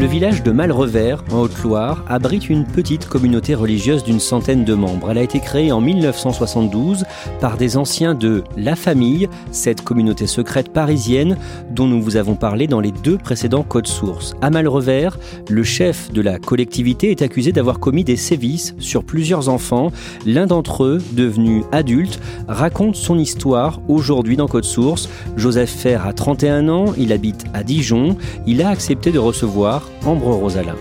Le village de Malrevers, en Haute-Loire, abrite une petite communauté religieuse d'une centaine de membres. Elle a été créée en 1972 par des anciens de La Famille, cette communauté secrète parisienne dont nous vous avons parlé dans les deux précédents codes sources. À Malrevers, le chef de la collectivité est accusé d'avoir commis des sévices sur plusieurs enfants. L'un d'entre eux, devenu adulte, raconte son histoire aujourd'hui dans Code Source. Joseph Fer a 31 ans, il habite à Dijon, il a accepté de recevoir Ambre Rosalin.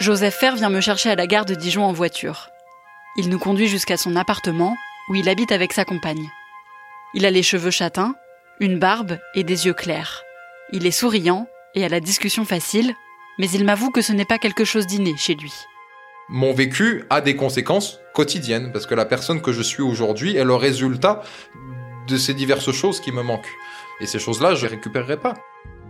Joseph Fer vient me chercher à la gare de Dijon en voiture. Il nous conduit jusqu'à son appartement où il habite avec sa compagne. Il a les cheveux châtains, une barbe et des yeux clairs. Il est souriant et a la discussion facile, mais il m'avoue que ce n'est pas quelque chose d'inné chez lui mon vécu a des conséquences quotidiennes, parce que la personne que je suis aujourd'hui est le résultat de ces diverses choses qui me manquent. Et ces choses-là, je les récupérerai pas.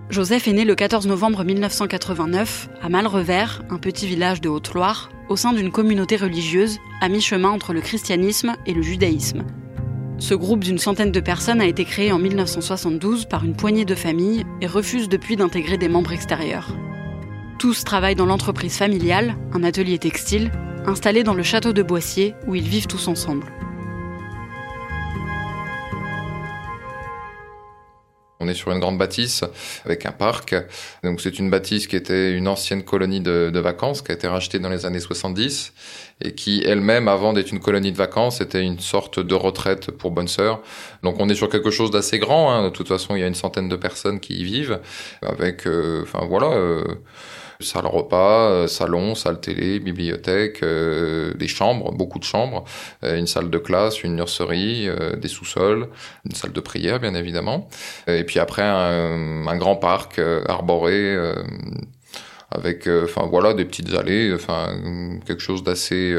Joseph est né le 14 novembre 1989 à Malrevers, un petit village de Haute-Loire, au sein d'une communauté religieuse à mi-chemin entre le christianisme et le judaïsme. Ce groupe d'une centaine de personnes a été créé en 1972 par une poignée de familles et refuse depuis d'intégrer des membres extérieurs. Tous travaillent dans l'entreprise familiale, un atelier textile, installé dans le château de Boissier où ils vivent tous ensemble. On est sur une grande bâtisse avec un parc. C'est une bâtisse qui était une ancienne colonie de, vacances qui a été rachetée dans les années 70 et qui elle-même, avant d'être une colonie de vacances, était une sorte de retraite pour bonnes sœurs. Donc on est sur quelque chose d'assez grand. Hein. De toute façon, il y a une centaine de personnes qui y vivent euh. Euh, salle repas, euh, salon, salle télé, bibliothèque, euh, des chambres, beaucoup de chambres, euh, une salle de classe, une nurserie, des sous-sols, une salle de prière bien évidemment, et puis après un, grand parc arboré avec enfin voilà des petites allées, enfin quelque chose d'assez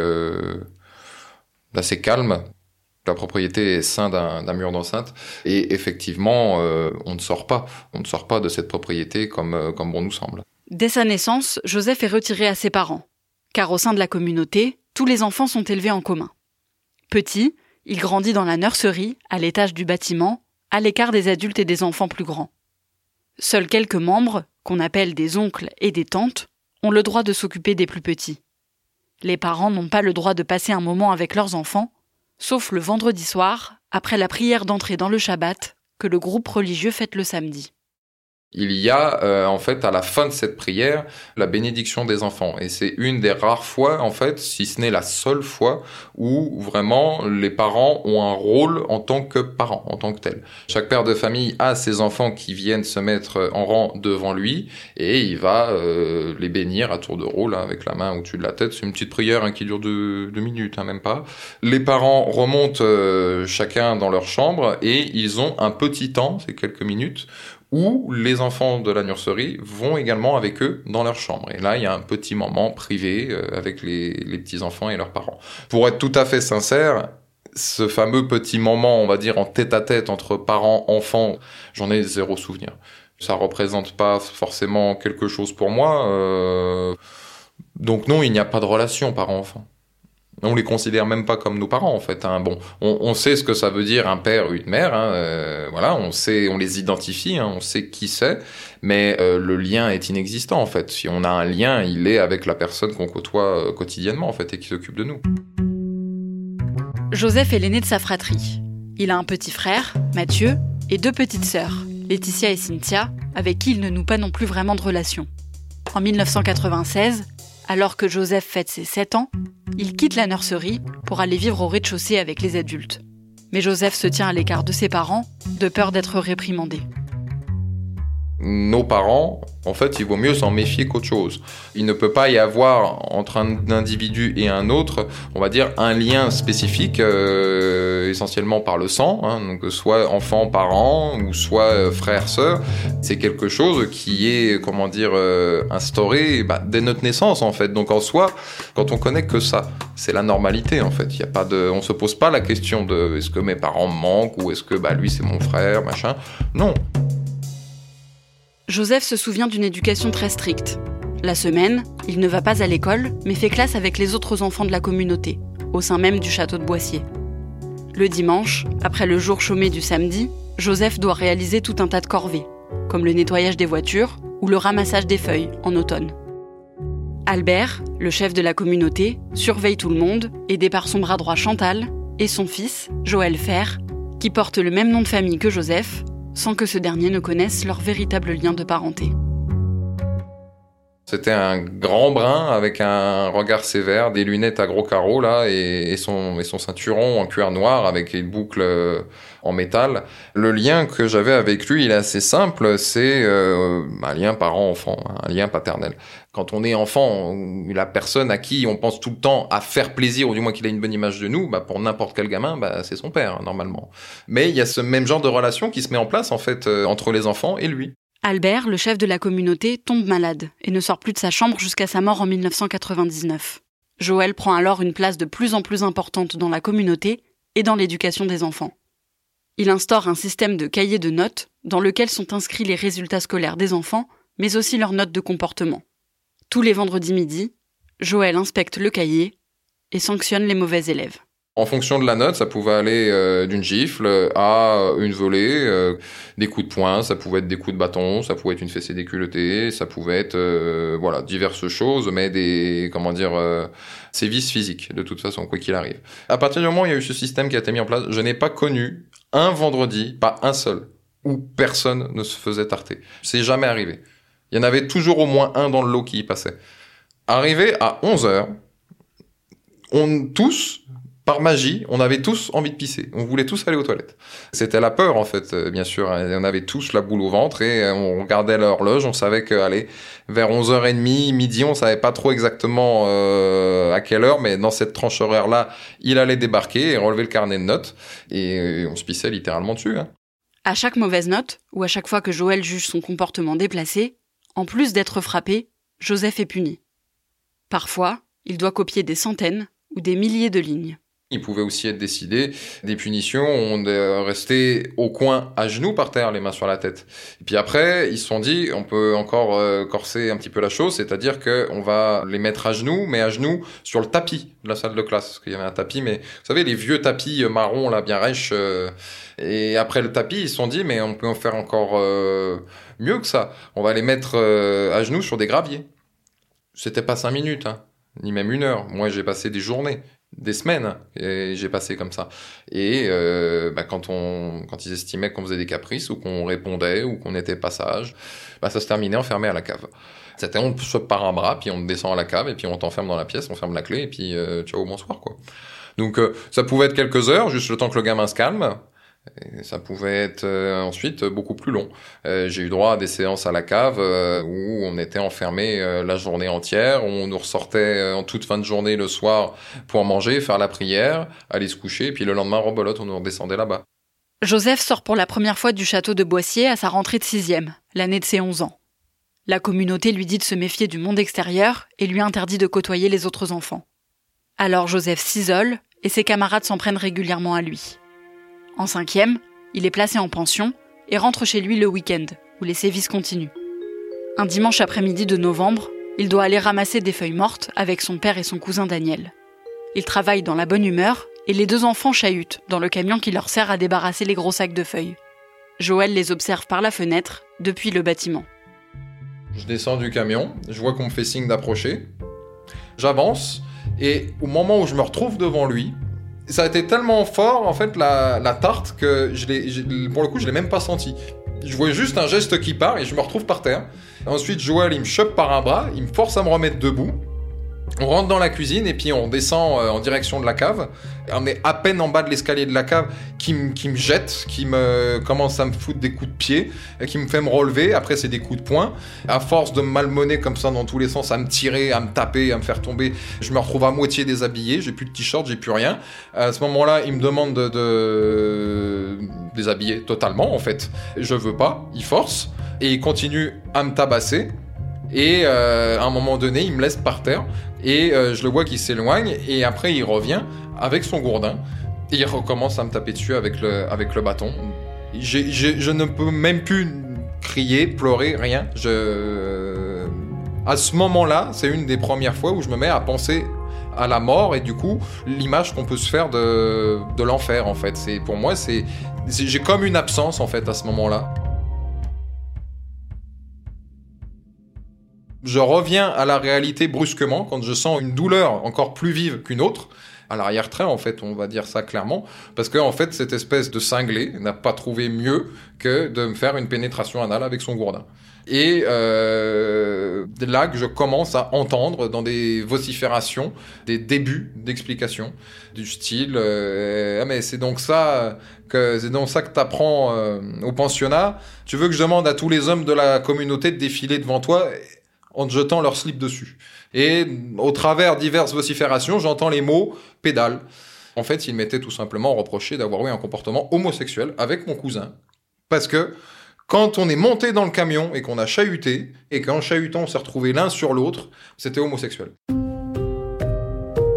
d'assez calme. La propriété est ceinte d'un mur d'enceinte et effectivement, on ne sort pas, on ne sort pas de cette propriété comme comme bon nous semble. Dès sa naissance, Joseph est retiré à ses parents, car au sein de la communauté, tous les enfants sont élevés en commun. Petit, il grandit dans la nurserie, à l'étage du bâtiment, à l'écart des adultes et des enfants plus grands. Seuls quelques membres, qu'on appelle des oncles et des tantes, ont le droit de s'occuper des plus petits. Les parents n'ont pas le droit de passer un moment avec leurs enfants, sauf le vendredi soir, après la prière d'entrée dans le Shabbat, que le groupe religieux fête le samedi il y a euh, en fait à la fin de cette prière la bénédiction des enfants et c'est une des rares fois en fait si ce n'est la seule fois où vraiment les parents ont un rôle en tant que parents en tant que tel. Chaque père de famille a ses enfants qui viennent se mettre en rang devant lui et il va euh, les bénir à tour de rôle hein, avec la main au-dessus de la tête. C'est une petite prière hein, qui dure deux, deux minutes hein, même pas. Les parents remontent euh, chacun dans leur chambre et ils ont un petit temps, c'est quelques minutes où les enfants de la nurserie vont également avec eux dans leur chambre. Et là, il y a un petit moment privé euh, avec les, petits-enfants et leurs parents. Pour être tout à fait sincère, ce fameux petit moment, on va dire, en tête-à-tête entre parents-enfants, j'en ai zéro souvenir. Ça représente pas forcément quelque chose pour moi. Euh, donc non, il n'y a pas de relation parent-enfant. On les considère même pas comme nos parents en fait. Hein. Bon, on, sait ce que ça veut dire un père ou une mère. Hein. Euh, voilà, on sait, on les identifie, hein. on sait qui c'est, mais euh, le lien est inexistant en fait. Si on a un lien, il est avec la personne qu'on côtoie euh, quotidiennement en fait et qui s'occupe de nous. Joseph est l'aîné de sa fratrie. Il a un petit frère, Mathieu, et deux petites sœurs, Laetitia et Cynthia, avec qui il ne noue pas non plus vraiment de relation. En 1996, alors que Joseph fête ses 7 ans, il quitte la nurserie pour aller vivre au rez-de-chaussée avec les adultes. Mais Joseph se tient à l'écart de ses parents, de peur d'être réprimandé nos parents, en fait, il vaut mieux s'en méfier qu'autre chose. Il ne peut pas y avoir entre un individu et un autre, on va dire, un lien spécifique, euh, essentiellement par le sang, hein, donc soit enfant, parent, ou soit euh, frère, sœur. C'est quelque chose qui est, comment dire, euh, instauré bah, dès notre naissance, en fait. Donc en soi, quand on connaît que ça, c'est la normalité, en fait. Il a pas de, on se pose pas la question de est-ce que mes parents me manquent ou est-ce que bah lui c'est mon frère, machin. Non. Joseph se souvient d'une éducation très stricte. La semaine, il ne va pas à l'école, mais fait classe avec les autres enfants de la communauté, au sein même du château de Boissier. Le dimanche, après le jour chômé du samedi, Joseph doit réaliser tout un tas de corvées, comme le nettoyage des voitures ou le ramassage des feuilles en automne. Albert, le chef de la communauté, surveille tout le monde, aidé par son bras droit Chantal et son fils, Joël Fer, qui porte le même nom de famille que Joseph, sans que ce dernier ne connaisse leur véritable lien de parenté. C'était un grand brun avec un regard sévère, des lunettes à gros carreaux là, et, son, et ceinturon en cuir noir avec une boucle euh, en métal. Le lien que j'avais avec lui, il est assez simple, c'est euh, un lien parent-enfant, un lien paternel. Quand on est enfant, la personne à qui on pense tout le temps à faire plaisir, ou du moins qu'il a une bonne image de nous, bah pour n'importe quel gamin, bah c'est son père normalement. Mais il y a ce même genre de relation qui se met en place en fait euh, entre les enfants et lui. Albert, le chef de la communauté, tombe malade et ne sort plus de sa chambre jusqu'à sa mort en 1999. Joël prend alors une place de plus en plus importante dans la communauté et dans l'éducation des enfants. Il instaure un système de cahiers de notes dans lequel sont inscrits les résultats scolaires des enfants, mais aussi leurs notes de comportement. Tous les vendredis midi, Joël inspecte le cahier et sanctionne les mauvais élèves. En fonction de la note, ça pouvait aller euh, d'une gifle à une volée, euh, des coups de poing, ça pouvait être des coups de bâton, ça pouvait être une fessée déculottée, ça pouvait être euh, voilà diverses choses, mais des comment dire sévices physiques de toute façon quoi qu'il arrive. À partir du moment où il y a eu ce système qui a été mis en place, je n'ai pas connu un vendredi, pas un seul, où personne ne se faisait tarter. C'est jamais arrivé. Il y en avait toujours au moins un dans le lot qui y passait. Arrivé à 11 heures, on tous par magie, on avait tous envie de pisser. On voulait tous aller aux toilettes. C'était la peur, en fait, euh, bien sûr. On avait tous la boule au ventre et euh, on regardait l'horloge. On savait que, allez, vers 11h30, midi, on savait pas trop exactement euh, à quelle heure, mais dans cette tranche horaire-là, il allait débarquer et relever le carnet de notes. Et on se pissait littéralement dessus. Hein. À chaque mauvaise note, ou à chaque fois que Joël juge son comportement déplacé, en plus d'être frappé, Joseph est puni. Parfois, il doit copier des centaines ou des milliers de lignes. Il pouvait aussi être décidé des punitions, on est resté au coin à genoux par terre, les mains sur la tête. Et puis après, ils se sont dit, on peut encore euh, corser un petit peu la chose, c'est-à-dire que on va les mettre à genoux, mais à genoux sur le tapis de la salle de classe, parce qu'il y avait un tapis, mais vous savez les vieux tapis marrons là, bien rêches. Euh, et après le tapis, ils se sont dit, mais on peut en faire encore euh, mieux que ça. On va les mettre à genoux sur des graviers. C'était pas cinq minutes, hein, ni même une heure. Moi, j'ai passé des journées des semaines et j'ai passé comme ça et euh, bah, quand on quand ils estimaient qu'on faisait des caprices ou qu'on répondait ou qu'on était passage bah, ça se terminait enfermé à la cave c'était on te par un bras puis on descend à la cave et puis on t'enferme dans la pièce on ferme la clé et puis euh, ciao bonsoir quoi donc euh, ça pouvait être quelques heures juste le temps que le gamin se calme ça pouvait être euh, ensuite beaucoup plus long. Euh, j'ai eu droit à des séances à la cave euh, où on était enfermé la journée entière, on nous ressortait en toute fin de journée le soir pour manger, faire la prière, aller se coucher, et puis le lendemain, rebolote, on nous redescendait là-bas. Joseph sort pour la première fois du château de Boissier à sa rentrée de sixième, l'année de ses 11 ans. La communauté lui dit de se méfier du monde extérieur et lui interdit de côtoyer les autres enfants. Alors Joseph s'isole et ses camarades s'en prennent régulièrement à lui. En cinquième, il est placé en pension et rentre chez lui le week-end, où les sévices continuent. Un dimanche après-midi de novembre, il doit aller ramasser des feuilles mortes avec son père et son cousin Daniel. Ils travaillent dans la bonne humeur et les deux enfants chahutent dans le camion qui leur sert à débarrasser les gros sacs de feuilles. Joël les observe par la fenêtre depuis le bâtiment. Je descends du camion, je vois qu'on me fait signe d'approcher. J'avance et au moment où je me retrouve devant lui, ça a été tellement fort en fait la, la tarte que je l'ai, pour le coup je l'ai même pas senti. Je vois juste un geste qui part et je me retrouve par terre. Ensuite Joël il me chope par un bras, il me force à me remettre debout. On rentre dans la cuisine et puis on descend euh, en direction de la cave. On est à peine en bas de l'escalier de la cave qui, me jette, qui me commence à me foutre des coups de pied, qui me fait me relever. Après, c'est des coups de poing. À force de me malmener comme ça dans tous les sens, à me tirer, à me taper, à me faire tomber, je me retrouve à moitié déshabillé. J'ai plus de t-shirt, j'ai plus rien. À ce moment-là, il me demande de, de déshabiller totalement, en fait. Je veux pas, il force. Et il continue à me tabasser. Et euh, à un moment donné, il me laisse par terre et euh, je le vois qui s'éloigne et après il revient avec son gourdin et il recommence à me taper dessus avec le, avec le bâton. je ne peux même plus crier, pleurer, rien. Je... À ce moment-là, c'est une des premières fois où je me mets à penser à la mort et du coup l'image qu'on peut se faire de, de l'enfer en fait. C'est pour moi c'est j'ai comme une absence en fait à ce moment-là. Je reviens à la réalité brusquement quand je sens une douleur encore plus vive qu'une autre. À l'arrière-train, en fait, on va dire ça clairement, parce que en fait, cette espèce de cinglé n'a pas trouvé mieux que de me faire une pénétration anale avec son gourdin. Et euh, là que je commence à entendre dans des vociférations des débuts d'explications du style euh, ah mais c'est donc ça que c'est donc ça que t'apprends euh, au pensionnat. Tu veux que je demande à tous les hommes de la communauté de défiler devant toi en jetant leur slip dessus. Et au travers diverses vociférations, j'entends les mots pédale. En fait, il m'était tout simplement reproché d'avoir eu un comportement homosexuel avec mon cousin. Parce que quand on est monté dans le camion et qu'on a chahuté, et qu'en chahutant on s'est retrouvé l'un sur l'autre, c'était homosexuel.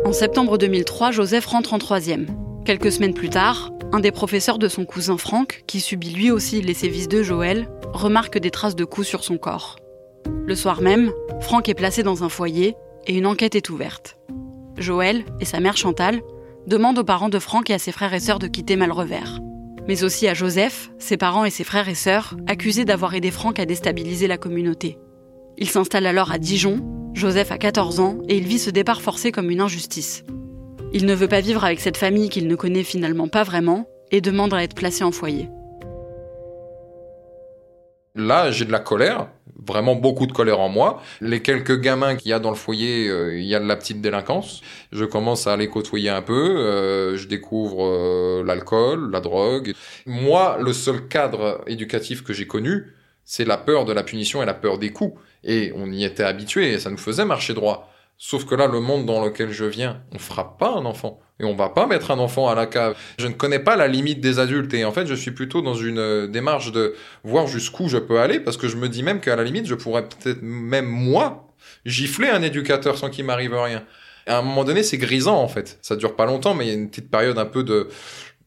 En septembre 2003, Joseph rentre en troisième. Quelques semaines plus tard, un des professeurs de son cousin Franck, qui subit lui aussi les sévices de Joël, remarque des traces de coups sur son corps. Le soir même, Franck est placé dans un foyer et une enquête est ouverte. Joël et sa mère Chantal demandent aux parents de Franck et à ses frères et sœurs de quitter Malrevers. Mais aussi à Joseph, ses parents et ses frères et sœurs, accusés d'avoir aidé Franck à déstabiliser la communauté. Il s'installe alors à Dijon, Joseph a 14 ans et il vit ce départ forcé comme une injustice. Il ne veut pas vivre avec cette famille qu'il ne connaît finalement pas vraiment et demande à être placé en foyer. Là, j'ai de la colère, vraiment beaucoup de colère en moi. Les quelques gamins qu'il y a dans le foyer, euh, il y a de la petite délinquance. Je commence à les côtoyer un peu. Euh, je découvre euh, l'alcool, la drogue. Moi, le seul cadre éducatif que j'ai connu, c'est la peur de la punition et la peur des coups. Et on y était habitué et ça nous faisait marcher droit. Sauf que là, le monde dans lequel je viens, on frappe pas un enfant. Et on va pas mettre un enfant à la cave. Je ne connais pas la limite des adultes. Et en fait, je suis plutôt dans une euh, démarche de voir jusqu'où je peux aller, parce que je me dis même qu'à la limite, je pourrais peut-être même moi gifler un éducateur sans qu'il m'arrive rien. Et à un moment donné, c'est grisant en fait. Ça dure pas longtemps, mais il y a une petite période un peu de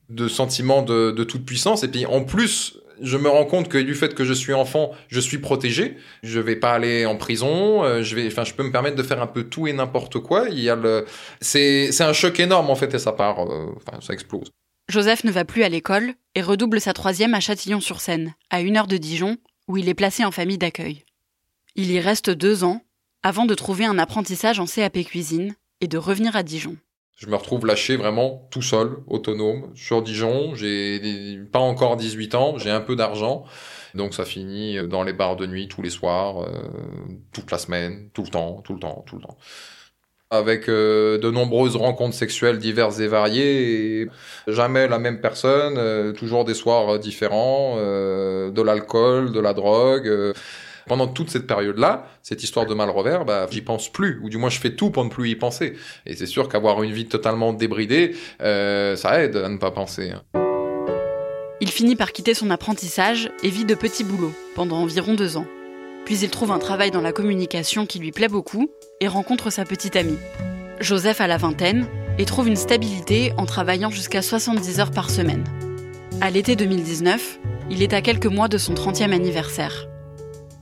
de sentiment de, de toute puissance. Et puis en plus, je me rends compte que du fait que je suis enfant, je suis protégé. Je vais pas aller en prison. Euh, je vais, enfin, je peux me permettre de faire un peu tout et n'importe quoi. Il y a le, c'est, c'est un choc énorme en fait et ça part, euh, ça explose. Joseph ne va plus à l'école et redouble sa troisième à Châtillon-sur-Seine, à une heure de Dijon, où il est placé en famille d'accueil. Il y reste deux ans avant de trouver un apprentissage en CAP cuisine et de revenir à Dijon. Je me retrouve lâché vraiment tout seul, autonome, sur Dijon. J'ai pas encore 18 ans, j'ai un peu d'argent. Donc ça finit dans les bars de nuit tous les soirs, euh, toute la semaine, tout le temps, tout le temps, tout le temps. Avec euh, de nombreuses rencontres sexuelles diverses et variées, jamais la même personne, euh, toujours des soirs différents, de l'alcool, de la drogue. Pendant toute cette période-là, cette histoire de mal revers, bah, j'y pense plus, ou du moins je fais tout pour ne plus y penser. Et c'est sûr qu'avoir une vie totalement débridée, euh, ça aide à ne pas penser. Hein. Il finit par quitter son apprentissage et vit de petits boulots pendant environ deux ans. Puis il trouve un travail dans la communication qui lui plaît beaucoup et rencontre sa petite amie. Joseph a la vingtaine et trouve une stabilité en travaillant jusqu'à 70 heures par semaine. À l'été 2019, il est à quelques mois de son 30e anniversaire.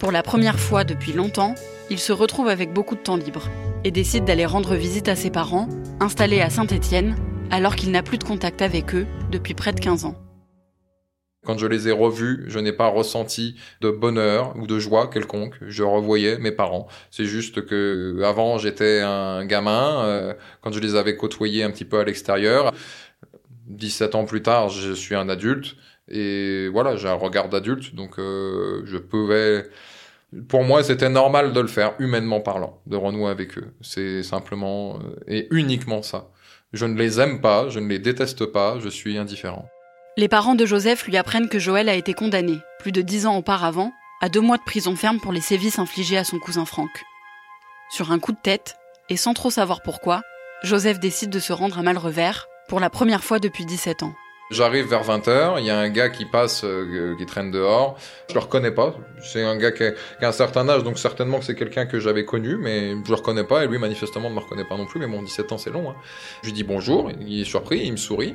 Pour la première fois depuis longtemps, il se retrouve avec beaucoup de temps libre et décide d'aller rendre visite à ses parents installé à Saint-Étienne, alors qu'il n'a plus de contact avec eux depuis près de 15 ans. Quand je les ai revus, je n'ai pas ressenti de bonheur ou de joie quelconque. Je revoyais mes parents. C'est juste que avant j'étais un gamin. Euh, quand je les avais côtoyés un petit peu à l'extérieur, 17 ans plus tard, je suis un adulte et voilà, j'ai un regard d'adulte, donc euh, je pouvais. Pour moi, c'était normal de le faire, humainement parlant, de renouer avec eux. C'est simplement euh, et uniquement ça. Je ne les aime pas, je ne les déteste pas, je suis indifférent. Les parents de Joseph lui apprennent que Joël a été condamné, plus de dix ans auparavant, à deux mois de prison ferme pour les sévices infligés à son cousin Franck. Sur un coup de tête, et sans trop savoir pourquoi, Joseph décide de se rendre à Malrevers pour la première fois depuis 17 ans. J'arrive vers 20h, il y a un gars qui passe, euh, qui traîne dehors. Je le reconnais pas. C'est un gars qui a, un certain âge, donc certainement que c'est quelqu'un que j'avais connu, mais je le reconnais pas, et lui manifestement ne me reconnaît pas non plus, mais bon, 17 ans c'est long. Hein. Je lui dis bonjour, il est surpris, il me sourit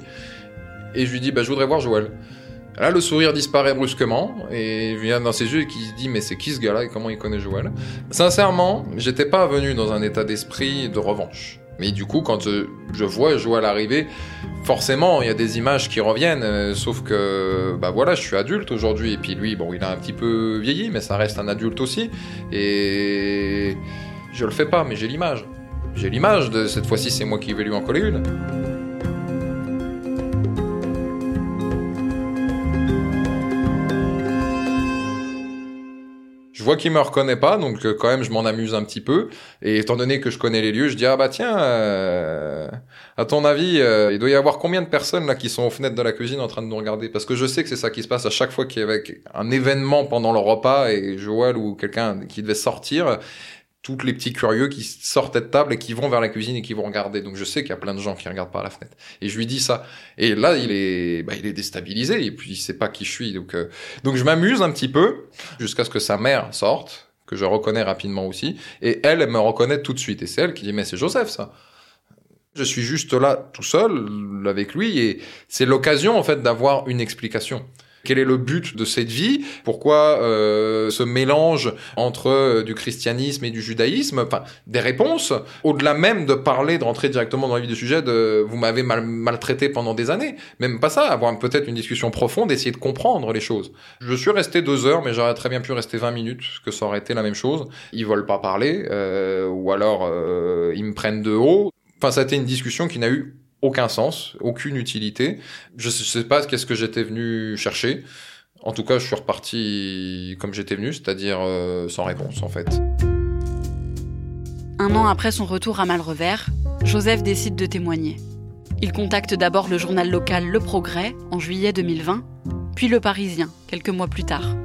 et je lui dis bah, je voudrais voir Joël. Là, le sourire disparaît brusquement et vient dans ses yeux et qui se dit mais c'est qui ce gars-là et comment il connaît Joël? Sincèrement, j'étais pas venu dans un état d'esprit de revanche. Mais du coup, quand je, vois Joël arriver, forcément, il y a des images qui reviennent. Euh, sauf que, bah voilà, je suis adulte aujourd'hui. Et puis lui, bon, il a un petit peu vieilli, mais ça reste un adulte aussi. Et je le fais pas, mais j'ai l'image. J'ai l'image de cette fois-ci, c'est moi qui vais lui en coller une. Vois qu'il me reconnaît pas, donc euh, quand même je m'en amuse un petit peu. Et étant donné que je connais les lieux, je dis ah bah tiens, euh, à ton avis, euh, il doit y avoir combien de personnes là qui sont aux fenêtres de la cuisine en train de nous regarder? Parce que je sais que c'est ça qui se passe à chaque fois qu'il y avait un événement pendant le repas et Joël ou quelqu'un qui devait sortir toutes les petits curieux qui sortent de table et qui vont vers la cuisine et qui vont regarder. Donc je sais qu'il y a plein de gens qui regardent par la fenêtre. Et je lui dis ça. Et là, il est, bah, il est déstabilisé et puis il sait pas qui je suis. Donc, euh, donc je m'amuse un petit peu jusqu'à ce que sa mère sorte, que je reconnais rapidement aussi. Et elle, elle me reconnaît tout de suite. Et c'est elle qui dit mais c'est Joseph ça. Je suis juste là tout seul avec lui et c'est l'occasion en fait d'avoir une explication. Quel est le but de cette vie? Pourquoi euh, ce mélange entre euh, du christianisme et du judaïsme? Enfin, des réponses. Au-delà même de parler, de rentrer directement dans la vie du sujet, de vous m'avez mal, maltraité pendant des années. Même pas ça, avoir peut-être une discussion profonde, essayer de comprendre les choses. Je suis resté deux heures, mais j'aurais très bien pu rester 20 minutes, que ça aurait été la même chose. Ils veulent pas parler, euh, ou alors euh, ils me prennent de haut. Enfin, ça a été une discussion qui n'a eu aucun sens, aucune utilité. Je ne sais pas qu'est-ce que j'étais venu chercher. En tout cas, je suis reparti comme j'étais venu, c'est-à-dire euh, sans réponse en fait. Un an après son retour à Malrevers, Joseph décide de témoigner. Il contacte d'abord le journal local Le Progrès en juillet 2020, puis Le Parisien quelques mois plus tard.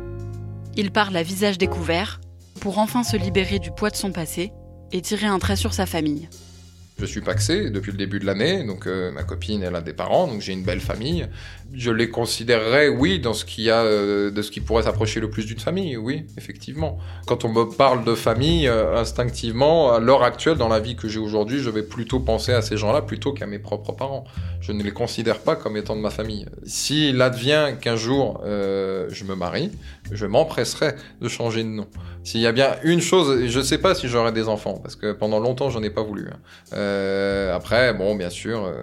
Il parle à visage découvert pour enfin se libérer du poids de son passé et tirer un trait sur sa famille. Je suis paxé depuis le début de l'année, donc euh, ma copine elle a des parents, donc j'ai une belle famille. Je les considérerais, oui, dans ce qui a, euh, de ce qui pourrait s'approcher le plus d'une famille, oui, effectivement. Quand on me parle de famille, euh, instinctivement, à l'heure actuelle, dans la vie que j'ai aujourd'hui, je vais plutôt penser à ces gens-là plutôt qu'à mes propres parents. Je ne les considère pas comme étant de ma famille. S'il advient qu'un jour je me marie, je m'empresserai de changer de nom. S'il y a bien une chose, je ne sais pas si j'aurai des enfants, parce que pendant longtemps j'en ai pas voulu. Hein. Euh, après, bon, bien sûr, euh,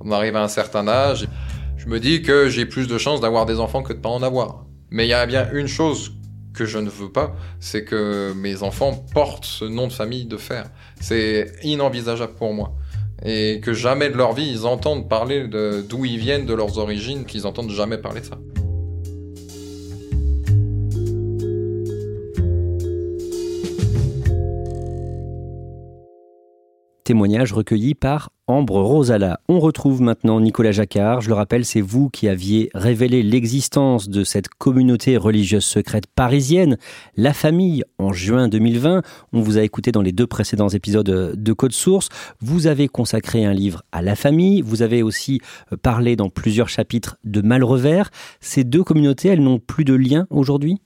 on arrive à un certain âge, je me dis que j'ai plus de chances d'avoir des enfants que de pas en avoir. Mais il y a bien une chose que je ne veux pas, c'est que mes enfants portent ce nom de famille de fer. C'est inenvisageable pour moi. Et que jamais de leur vie, ils entendent parler d'où ils viennent, de leurs origines, qu'ils entendent jamais parler de ça. Témoignage recueilli par Ambre Rosala. On retrouve maintenant Nicolas Jacquard. Je le rappelle, c'est vous qui aviez révélé l'existence de cette communauté religieuse secrète parisienne, la famille, en juin 2020. On vous a écouté dans les deux précédents épisodes de Code Source. Vous avez consacré un livre à la famille. Vous avez aussi parlé dans plusieurs chapitres de Malrevers. Ces deux communautés, elles n'ont plus de lien aujourd'hui?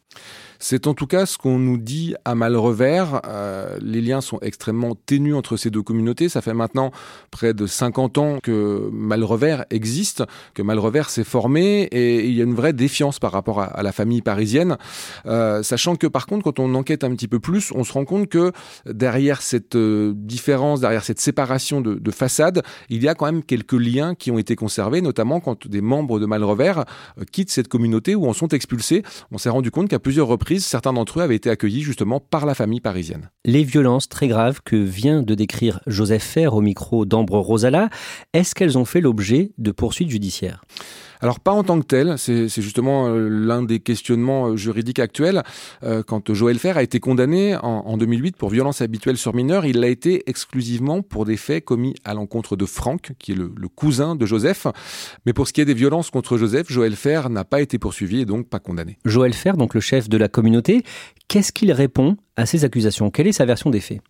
C'est en tout cas ce qu'on nous dit à Malrevers. Euh, les liens sont extrêmement ténus entre ces deux communautés. Ça fait maintenant près de 50 ans que Malrevers existe, que Malrevers s'est formé et il y a une vraie défiance par rapport à, la famille parisienne. Euh, sachant que par contre, quand on enquête un petit peu plus, on se rend compte que derrière cette euh, différence, derrière cette séparation de, de façade, il y a quand même quelques liens qui ont été conservés, notamment quand des membres de Malrevers quittent cette communauté ou en sont expulsés. On s'est rendu compte qu'à plusieurs reprises, certains d'entre eux avaient été accueillis justement par la famille parisienne. Les violences très graves que vient de décrire Joseph Fer au micro d'Ambre Rosala, est-ce qu'elles ont fait l'objet de poursuites judiciaires? Alors pas en tant que tel, c'est justement euh, l'un des questionnements euh, juridiques actuels. Euh, quand Joël Fer a été condamné en, 2008 pour violence habituelle sur mineur, il l'a été exclusivement pour des faits commis à l'encontre de Franck, qui est le, le, cousin de Joseph. Mais pour ce qui est des violences contre Joseph, Joël Fer n'a pas été poursuivi et donc pas condamné. Joël Fer, donc le chef de la communauté, qu'est-ce qu'il répond à ces accusations Quelle est sa version des faits?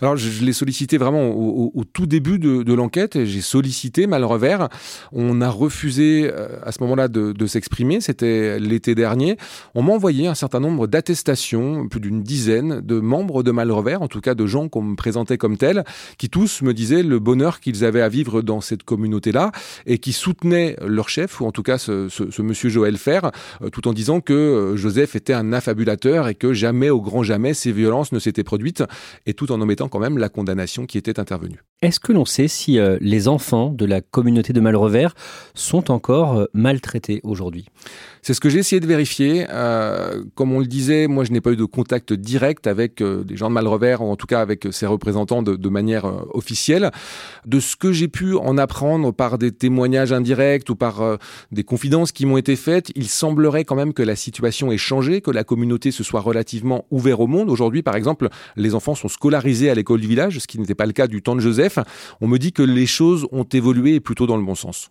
Alors je, l'ai sollicité vraiment au, tout début de, l'enquête. J'ai sollicité Malrevers. On a refusé euh, à ce moment-là de, s'exprimer. C'était l'été dernier. On m'a envoyé un certain nombre d'attestations, plus d'une dizaine de membres de Malrevers, en tout cas de gens qu'on me présentait comme tels, qui tous me disaient le bonheur qu'ils avaient à vivre dans cette communauté-là et qui soutenaient leur chef, ou en tout cas ce, ce, ce monsieur Joël Fer, euh, tout en disant que euh, Joseph était un affabulateur et que jamais, au grand jamais, ces violences ne s'étaient produites, et tout en omettant quand même la condamnation qui était intervenue. Est-ce que l'on sait si euh, les enfants de la communauté de Malrevers sont encore euh, maltraités aujourd'hui? C'est ce que j'ai essayé de vérifier. Euh, comme on le disait, moi je n'ai pas eu de contact direct avec des gens de Malrevers, ou en tout cas avec ses représentants de, de manière officielle. De ce que j'ai pu en apprendre par des témoignages indirects ou par des confidences qui m'ont été faites, il semblerait quand même que la situation ait changé, que la communauté se soit relativement ouverte au monde. Aujourd'hui, par exemple, les enfants sont scolarisés à l'école du village, ce qui n'était pas le cas du temps de Joseph on me dit que les choses ont évolué plutôt dans le bon sens.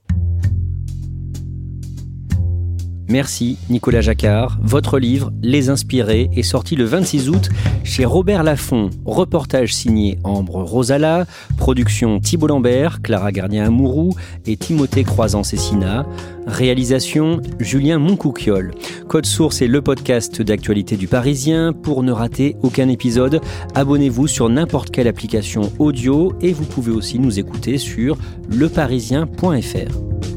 Merci Nicolas Jacquard. Votre livre, Les Inspirés, est sorti le 26 août chez Robert Laffont. Reportage signé Ambre Rosala, production Thibault Lambert, Clara Gardien-Amouroux et Timothée Croisant-Cessina. Réalisation Julien Moncouquiol. Code Source est le podcast d'actualité du Parisien. Pour ne rater aucun épisode, abonnez-vous sur n'importe quelle application audio et vous pouvez aussi nous écouter sur leparisien.fr.